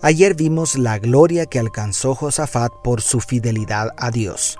Ayer vimos la gloria que alcanzó Josafat por su fidelidad a Dios.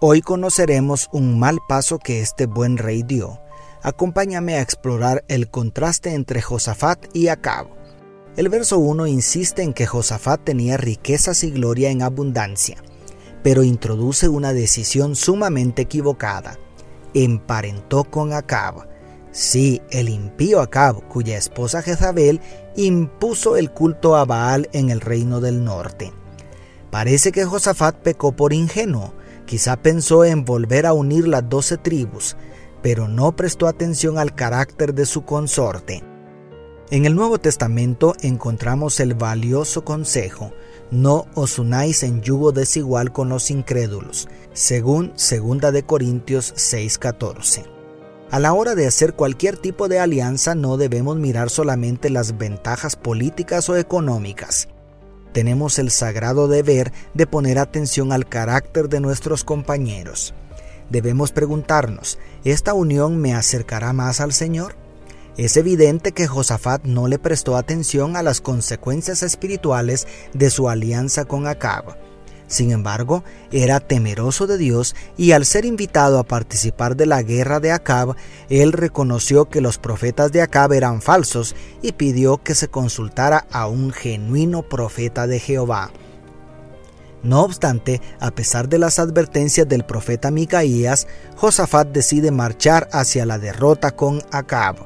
Hoy conoceremos un mal paso que este buen rey dio. Acompáñame a explorar el contraste entre Josafat y Acab. El verso 1 insiste en que Josafat tenía riquezas y gloria en abundancia, pero introduce una decisión sumamente equivocada. Emparentó con Acab Sí, el impío Acab, cuya esposa Jezabel impuso el culto a Baal en el reino del norte. Parece que Josafat pecó por ingenuo, quizá pensó en volver a unir las doce tribus, pero no prestó atención al carácter de su consorte. En el Nuevo Testamento encontramos el valioso consejo, no os unáis en yugo desigual con los incrédulos, según 2 de Corintios 6:14. A la hora de hacer cualquier tipo de alianza no debemos mirar solamente las ventajas políticas o económicas. Tenemos el sagrado deber de poner atención al carácter de nuestros compañeros. Debemos preguntarnos, ¿esta unión me acercará más al Señor? Es evidente que Josafat no le prestó atención a las consecuencias espirituales de su alianza con Acab sin embargo, era temeroso de Dios y al ser invitado a participar de la guerra de Acab, él reconoció que los profetas de Acab eran falsos y pidió que se consultara a un genuino profeta de Jehová. No obstante, a pesar de las advertencias del profeta Micaías, Josafat decide marchar hacia la derrota con Acab,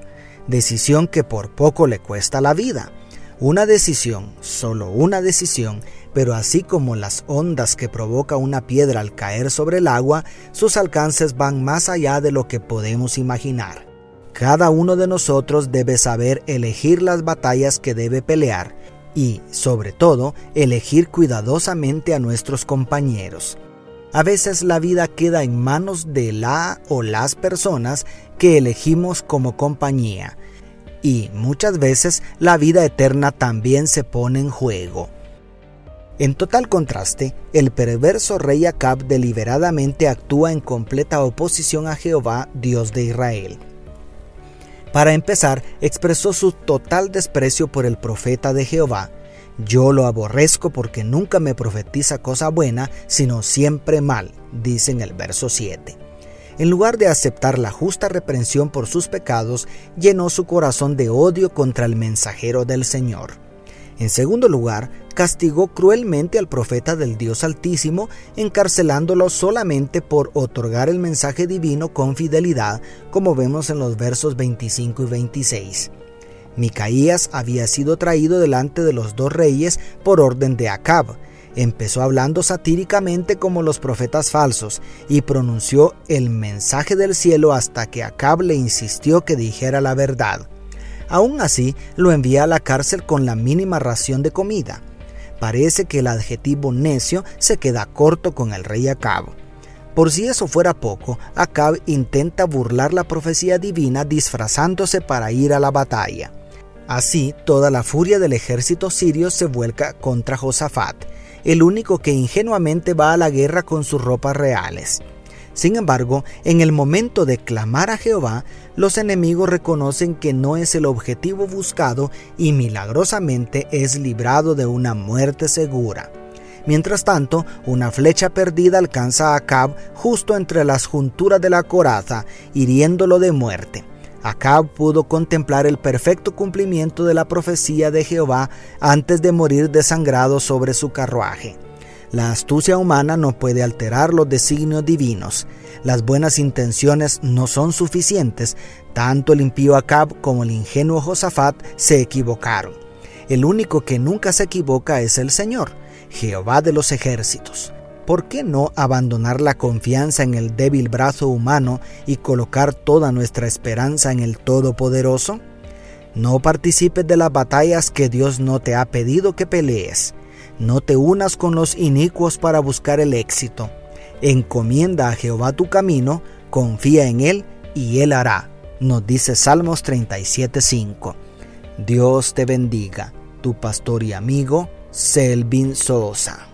decisión que por poco le cuesta la vida. Una decisión, solo una decisión, pero así como las ondas que provoca una piedra al caer sobre el agua, sus alcances van más allá de lo que podemos imaginar. Cada uno de nosotros debe saber elegir las batallas que debe pelear y, sobre todo, elegir cuidadosamente a nuestros compañeros. A veces la vida queda en manos de la o las personas que elegimos como compañía, y muchas veces la vida eterna también se pone en juego. En total contraste, el perverso rey Acab deliberadamente actúa en completa oposición a Jehová, Dios de Israel. Para empezar, expresó su total desprecio por el profeta de Jehová. Yo lo aborrezco porque nunca me profetiza cosa buena, sino siempre mal, dice en el verso 7. En lugar de aceptar la justa reprensión por sus pecados, llenó su corazón de odio contra el mensajero del Señor. En segundo lugar, castigó cruelmente al profeta del Dios Altísimo, encarcelándolo solamente por otorgar el mensaje divino con fidelidad, como vemos en los versos 25 y 26. Micaías había sido traído delante de los dos reyes por orden de Acab, empezó hablando satíricamente como los profetas falsos y pronunció el mensaje del cielo hasta que Acab le insistió que dijera la verdad. Aún así, lo envía a la cárcel con la mínima ración de comida. Parece que el adjetivo necio se queda corto con el rey Acab. Por si eso fuera poco, Acab intenta burlar la profecía divina disfrazándose para ir a la batalla. Así, toda la furia del ejército sirio se vuelca contra Josafat, el único que ingenuamente va a la guerra con sus ropas reales. Sin embargo, en el momento de clamar a Jehová, los enemigos reconocen que no es el objetivo buscado y milagrosamente es librado de una muerte segura. Mientras tanto, una flecha perdida alcanza a Acab justo entre las junturas de la coraza, hiriéndolo de muerte. Acab pudo contemplar el perfecto cumplimiento de la profecía de Jehová antes de morir desangrado sobre su carruaje. La astucia humana no puede alterar los designios divinos. Las buenas intenciones no son suficientes. Tanto el impío Acab como el ingenuo Josafat se equivocaron. El único que nunca se equivoca es el Señor, Jehová de los ejércitos. ¿por qué no abandonar la confianza en el débil brazo humano y colocar toda nuestra esperanza en el Todopoderoso? No participes de las batallas que Dios no te ha pedido que pelees. No te unas con los inicuos para buscar el éxito. Encomienda a Jehová tu camino, confía en Él y Él hará. Nos dice Salmos 37.5. Dios te bendiga, tu pastor y amigo Selvin Sosa.